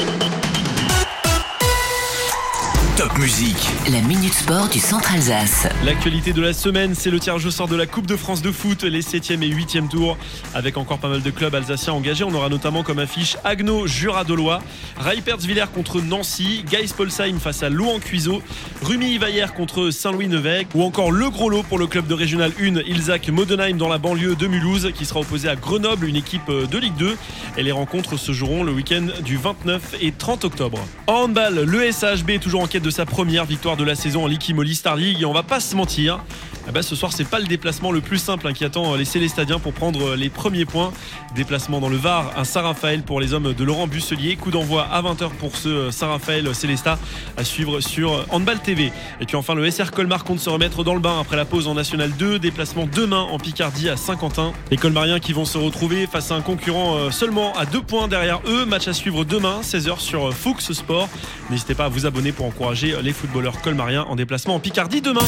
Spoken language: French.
Thank you. Top musique. La Minute Sport du Centre Alsace. L'actualité de la semaine, c'est le tirage au sort de la Coupe de France de foot, les 7e et 8e tours. Avec encore pas mal de clubs alsaciens engagés, on aura notamment comme affiche Agno Jura Dolois, Villers contre Nancy, Geis Polsheim face à Louan Cuiseau, Rumi Ivayer contre Saint-Louis-Nevec ou encore le gros lot pour le club de Régional 1, Ilzac Modenheim dans la banlieue de Mulhouse qui sera opposé à Grenoble, une équipe de Ligue 2. Et les rencontres se joueront le week-end du 29 et 30 octobre. En handball, le SHB est toujours en quête de sa première victoire de la saison en Licky Star League. Et on va pas se mentir, eh ben, ce soir, pas le déplacement le plus simple hein, qui attend les Célestadiens pour prendre les premiers points. Déplacement dans le Var, un Saint-Raphaël pour les hommes de Laurent Busselier. Coup d'envoi à 20h pour ce Saint-Raphaël Célesta à suivre sur Handball TV. Et puis enfin, le SR Colmar compte se remettre dans le bain après la pause en National 2. Déplacement demain en Picardie à Saint-Quentin. Les Colmariens qui vont se retrouver face à un concurrent euh, seulement à deux points derrière eux. Match à suivre demain, 16h sur Fuchs Sport. N'hésitez pas à vous abonner pour encourager les footballeurs colmariens en déplacement en Picardie demain.